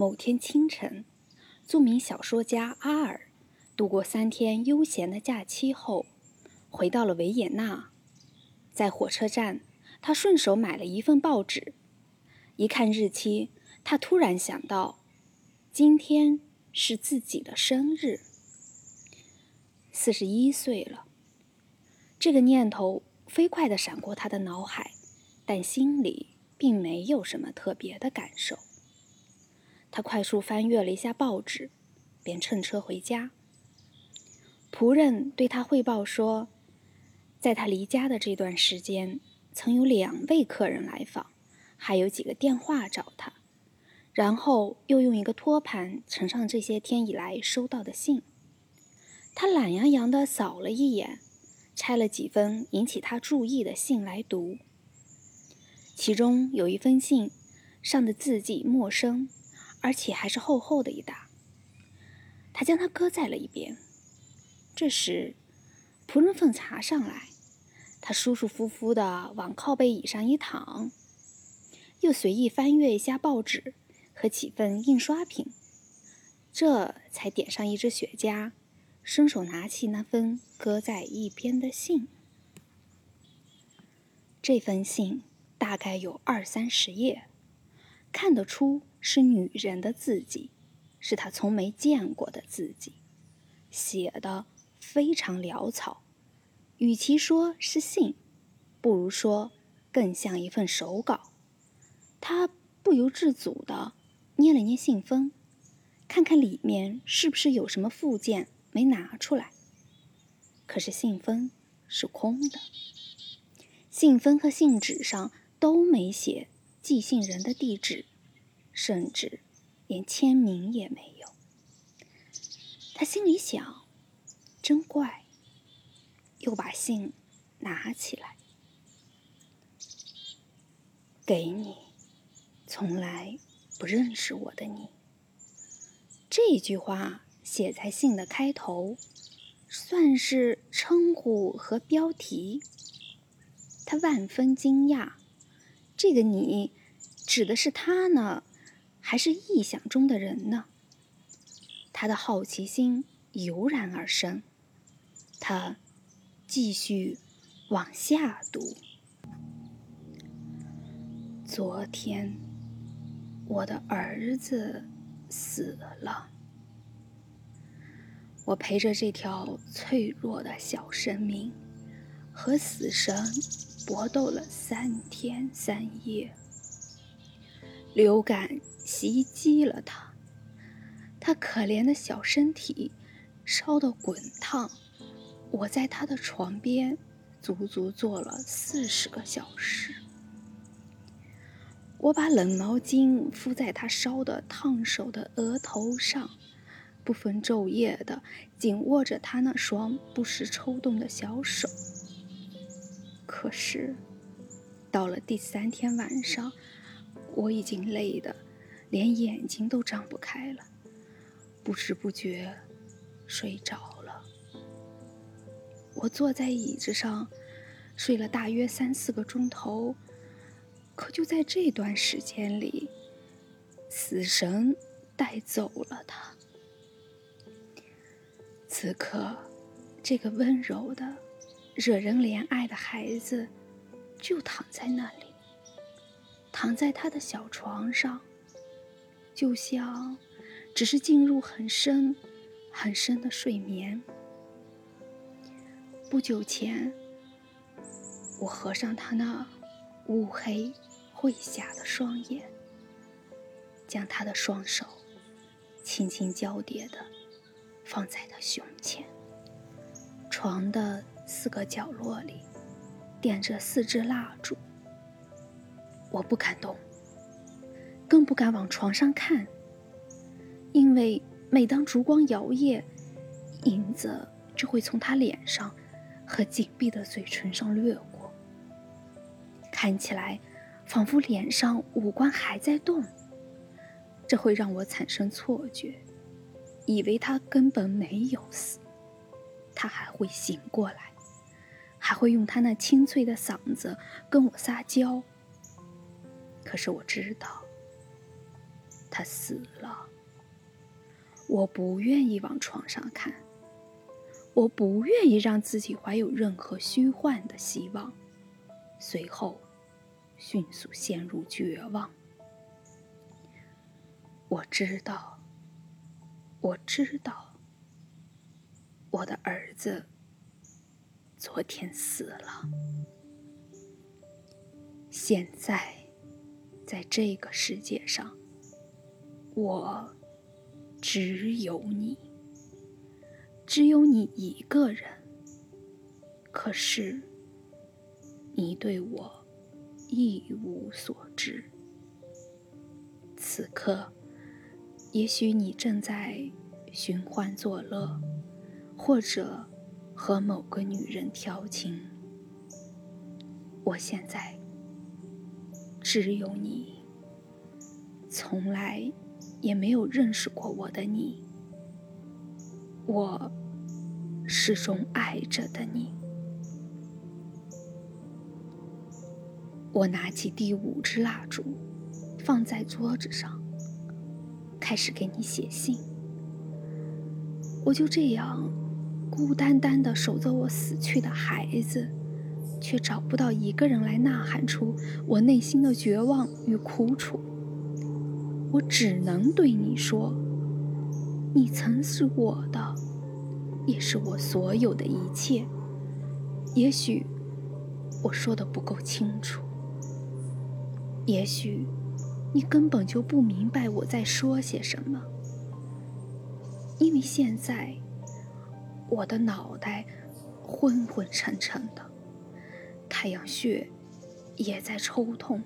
某天清晨，著名小说家阿尔度过三天悠闲的假期后，回到了维也纳。在火车站，他顺手买了一份报纸，一看日期，他突然想到，今天是自己的生日，四十一岁了。这个念头飞快地闪过他的脑海，但心里并没有什么特别的感受。他快速翻阅了一下报纸，便乘车回家。仆人对他汇报说，在他离家的这段时间，曾有两位客人来访，还有几个电话找他。然后又用一个托盘盛上这些天以来收到的信。他懒洋洋地扫了一眼，拆了几封引起他注意的信来读。其中有一封信，上的字迹陌生。而且还是厚厚的一沓。他将它搁在了一边。这时，仆人奉茶上来，他舒舒服服地往靠背椅上一躺，又随意翻阅一下报纸和几份印刷品，这才点上一支雪茄，伸手拿起那封搁在一边的信。这封信大概有二三十页，看得出。是女人的字迹，是他从没见过的字迹，写的非常潦草。与其说是信，不如说更像一份手稿。他不由自主地捏了捏信封，看看里面是不是有什么附件没拿出来。可是信封是空的，信封和信纸上都没写寄信人的地址。甚至连签名也没有。他心里想：“真怪。”又把信拿起来，给你，从来不认识我的你。这句话写在信的开头，算是称呼和标题。他万分惊讶，这个“你”指的是他呢？还是臆想中的人呢？他的好奇心油然而生，他继续往下读。昨天，我的儿子死了，我陪着这条脆弱的小生命，和死神搏斗了三天三夜，流感。袭击了他，他可怜的小身体烧得滚烫。我在他的床边足足坐了四十个小时。我把冷毛巾敷在他烧得烫手的额头上，不分昼夜的紧握着他那双不时抽动的小手。可是，到了第三天晚上，我已经累得。连眼睛都张不开了，不知不觉睡着了。我坐在椅子上睡了大约三四个钟头，可就在这段时间里，死神带走了他。此刻，这个温柔的、惹人怜爱的孩子就躺在那里，躺在他的小床上。就像只是进入很深、很深的睡眠。不久前，我合上他那乌黑晦下的双眼，将他的双手轻轻交叠的放在他胸前。床的四个角落里点着四支蜡烛，我不敢动。更不敢往床上看，因为每当烛光摇曳，影子就会从他脸上和紧闭的嘴唇上掠过，看起来仿佛脸上五官还在动。这会让我产生错觉，以为他根本没有死，他还会醒过来，还会用他那清脆的嗓子跟我撒娇。可是我知道。他死了。我不愿意往床上看，我不愿意让自己怀有任何虚幻的希望，随后迅速陷入绝望。我知道，我知道，我的儿子昨天死了。现在，在这个世界上，我。只有你，只有你一个人。可是，你对我一无所知。此刻，也许你正在寻欢作乐，或者和某个女人调情。我现在只有你，从来。也没有认识过我的你，我始终爱着的你。我拿起第五支蜡烛，放在桌子上，开始给你写信。我就这样孤单单的守着我死去的孩子，却找不到一个人来呐喊出我内心的绝望与苦楚。我只能对你说，你曾是我的，也是我所有的一切。也许我说的不够清楚，也许你根本就不明白我在说些什么，因为现在我的脑袋昏昏沉沉的，太阳穴也在抽痛，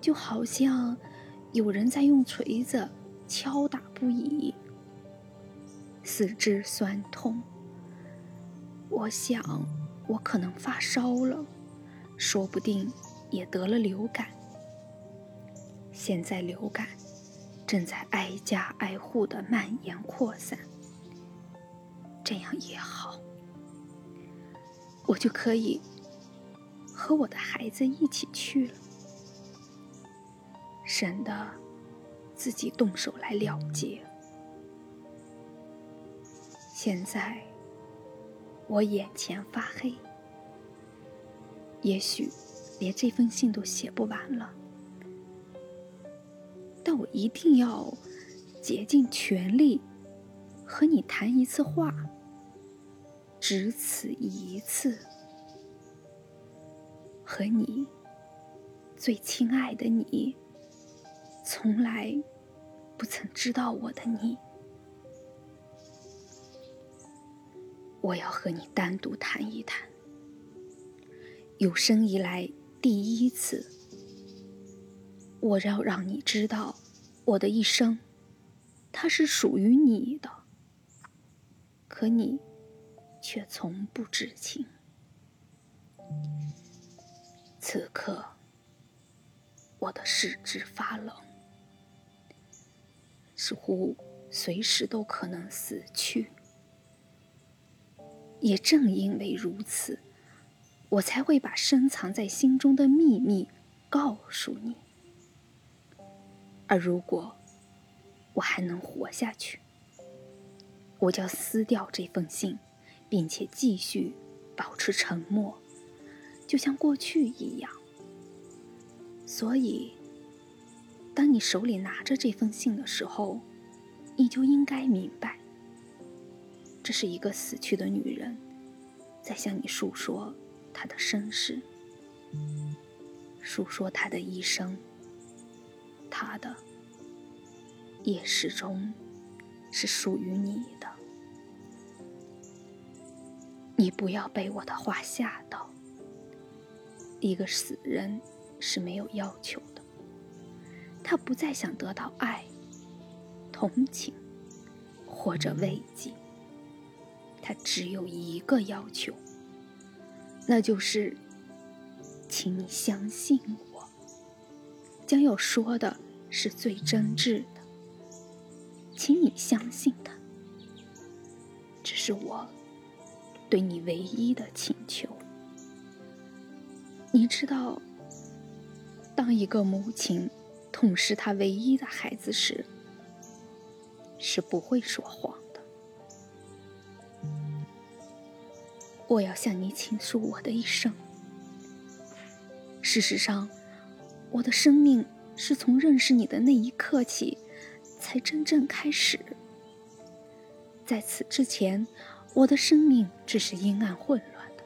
就好像……有人在用锤子敲打不已，四肢酸痛。我想，我可能发烧了，说不定也得了流感。现在流感正在挨家挨户的蔓延扩散，这样也好，我就可以和我的孩子一起去了。省得自己动手来了结。现在我眼前发黑，也许连这封信都写不完了，但我一定要竭尽全力和你谈一次话，只此一次，和你最亲爱的你。从来不曾知道我的你，我要和你单独谈一谈。有生以来第一次，我要让你知道，我的一生，它是属于你的。可你却从不知情。此刻，我的四肢发冷。似乎随时都可能死去。也正因为如此，我才会把深藏在心中的秘密告诉你。而如果我还能活下去，我将撕掉这封信，并且继续保持沉默，就像过去一样。所以。当你手里拿着这封信的时候，你就应该明白，这是一个死去的女人，在向你诉说她的身世，诉说她的一生。她的，也始终是属于你的。你不要被我的话吓到。一个死人是没有要求的。他不再想得到爱、同情或者慰藉，他只有一个要求，那就是，请你相信我，将要说的是最真挚的，请你相信他，这是我对你唯一的请求。你知道，当一个母亲。痛失他唯一的孩子时，是不会说谎的。我要向你倾诉我的一生。事实上，我的生命是从认识你的那一刻起，才真正开始。在此之前，我的生命只是阴暗混乱的，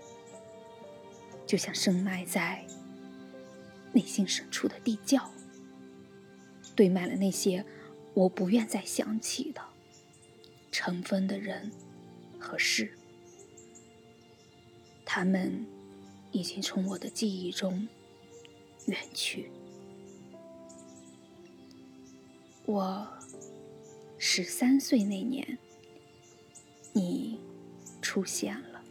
就像深埋在内心深处的地窖，堆满了那些我不愿再想起的尘封的人和事。他们已经从我的记忆中远去。我十三岁那年，你出现了，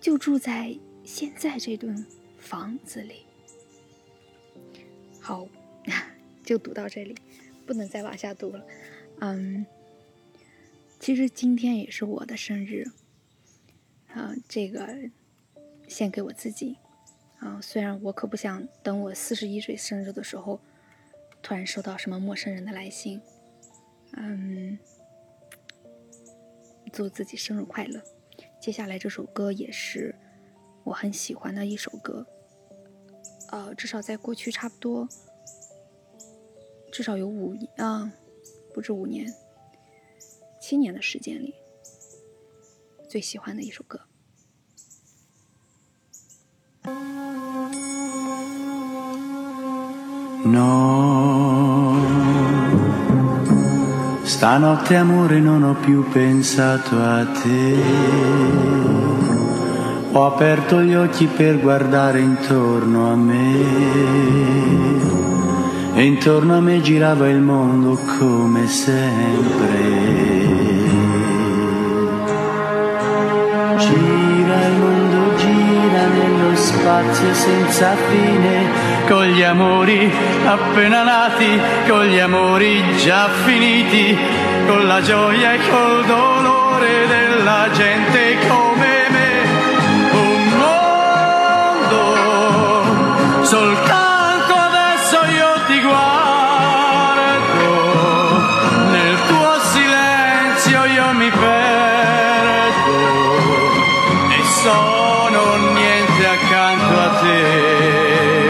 就住在现在这栋房子里。好，就读到这里，不能再往下读了。嗯，其实今天也是我的生日。啊，这个献给我自己。啊，虽然我可不想等我四十一岁生日的时候，突然收到什么陌生人的来信。嗯，祝自己生日快乐。接下来这首歌也是我很喜欢的一首歌。呃，至少在过去差不多，至少有五年啊，不止五年，七年的时间里。最喜欢的一首歌。No, stanotte amore non ho più pensato a te. Ho aperto gli occhi per guardare intorno a me. E intorno a me girava il mondo come sempre. Gira il mondo, gira nello spazio senza fine, con gli amori appena nati, con gli amori già finiti, con la gioia e col dolore della gente come me. Un mondo soltanto non ho niente accanto a te.